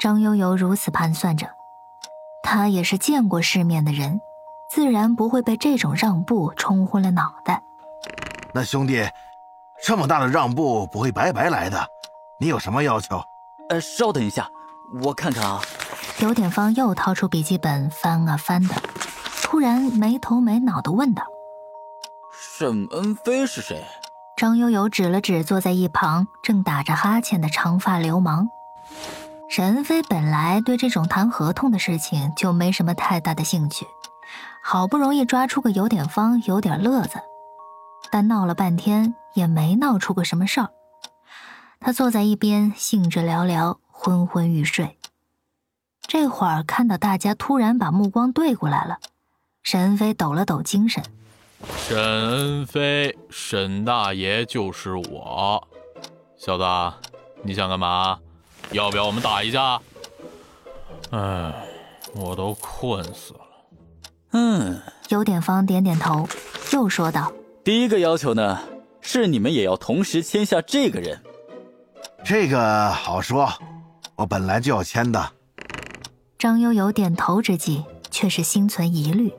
张悠悠如此盘算着，他也是见过世面的人，自然不会被这种让步冲昏了脑袋。那兄弟，这么大的让步不会白白来的，你有什么要求？呃，稍等一下，我看看啊。刘典芳又掏出笔记本翻啊翻的，突然没头没脑的问道：“沈恩飞是谁？”张悠悠指了指坐在一旁正打着哈欠的长发流氓。沈恩飞本来对这种谈合同的事情就没什么太大的兴趣，好不容易抓出个有点方，有点乐子，但闹了半天也没闹出个什么事儿。他坐在一边，兴致寥寥，昏昏欲睡。这会儿看到大家突然把目光对过来了，沈恩飞抖了抖精神。沈恩飞，沈大爷就是我。小子，你想干嘛？要不要我们打一架？哎，我都困死了。嗯，有点方点点头，又说道：“第一个要求呢，是你们也要同时签下这个人。这个好说，我本来就要签的。”张悠悠点头之际，却是心存疑虑。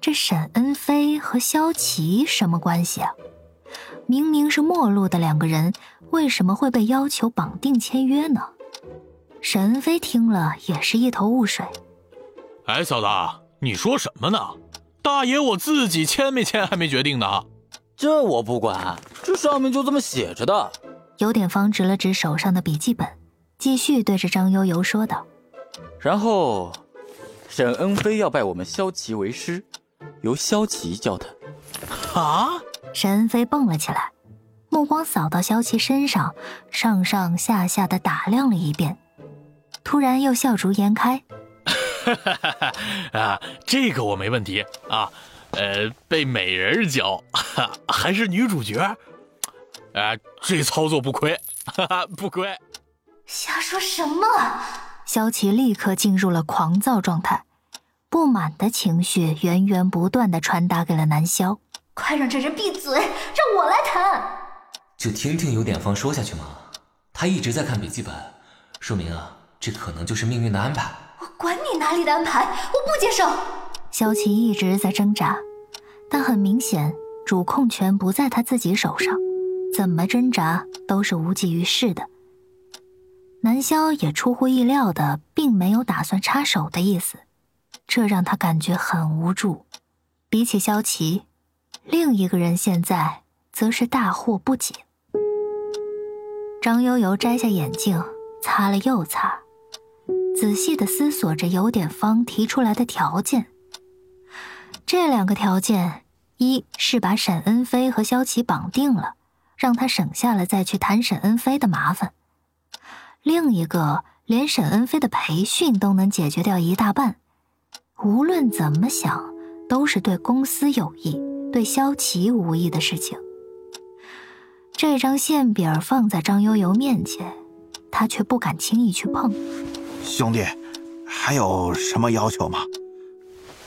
这沈恩飞和萧琪什么关系啊？明明是陌路的两个人，为什么会被要求绑定签约呢？沈恩飞听了也是一头雾水。哎，小子，你说什么呢？大爷我自己签没签还没决定呢。这我不管，这上面就这么写着的。有点方指了指手上的笔记本，继续对着张悠悠说道：“然后，沈恩飞要拜我们萧琪为师。”由萧琪教他，啊！沈恩飞蹦了起来，目光扫到萧琪身上，上上下下的打量了一遍，突然又笑逐颜开。啊，这个我没问题啊，呃，被美人教，还是女主角，啊，这操作不亏，哈哈，不亏。瞎说什么？萧琪立刻进入了狂躁状态。不满的情绪源源不断的传达给了南萧，快让这人闭嘴，让我来谈。就听听有点方说下去嘛。他一直在看笔记本，说明啊，这可能就是命运的安排。我管你哪里的安排，我不接受。萧琪一直在挣扎，但很明显，主控权不在他自己手上，怎么挣扎都是无济于事的。南萧也出乎意料的，并没有打算插手的意思。这让他感觉很无助。比起萧琪，另一个人现在则是大惑不解。张悠悠摘下眼镜，擦了又擦，仔细的思索着有点方提出来的条件。这两个条件，一是把沈恩飞和萧琪绑定了，让他省下了再去谈沈恩飞的麻烦；另一个，连沈恩飞的培训都能解决掉一大半。无论怎么想，都是对公司有益、对萧琪无益的事情。这张馅饼放在张悠悠面前，他却不敢轻易去碰。兄弟，还有什么要求吗？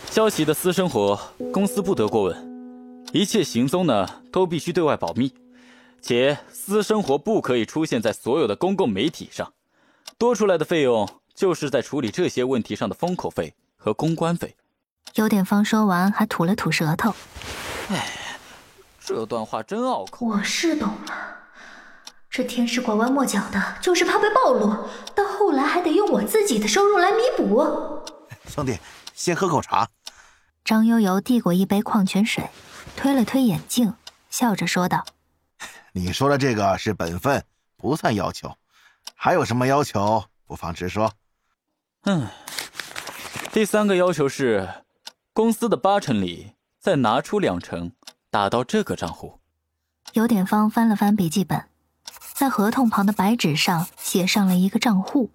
萧琪的私生活，公司不得过问，一切行踪呢都必须对外保密，且私生活不可以出现在所有的公共媒体上。多出来的费用，就是在处理这些问题上的封口费。和公关费，有点方说完还吐了吐舌头。哎，这段话真拗口。我是懂了，这天使拐弯抹角的，就是怕被暴露，到后来还得用我自己的收入来弥补。兄弟，先喝口茶。张悠悠递过一杯矿泉水，推了推眼镜，笑着说道：“你说的这个是本分，不算要求。还有什么要求，不妨直说。”嗯。第三个要求是，公司的八成里再拿出两成打到这个账户。有点方翻了翻笔记本，在合同旁的白纸上写上了一个账户。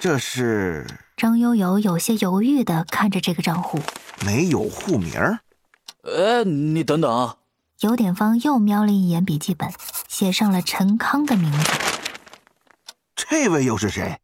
这是张悠悠有些犹豫的看着这个账户，没有户名。呃，你等等。有点方又瞄了一眼笔记本，写上了陈康的名字。这位又是谁？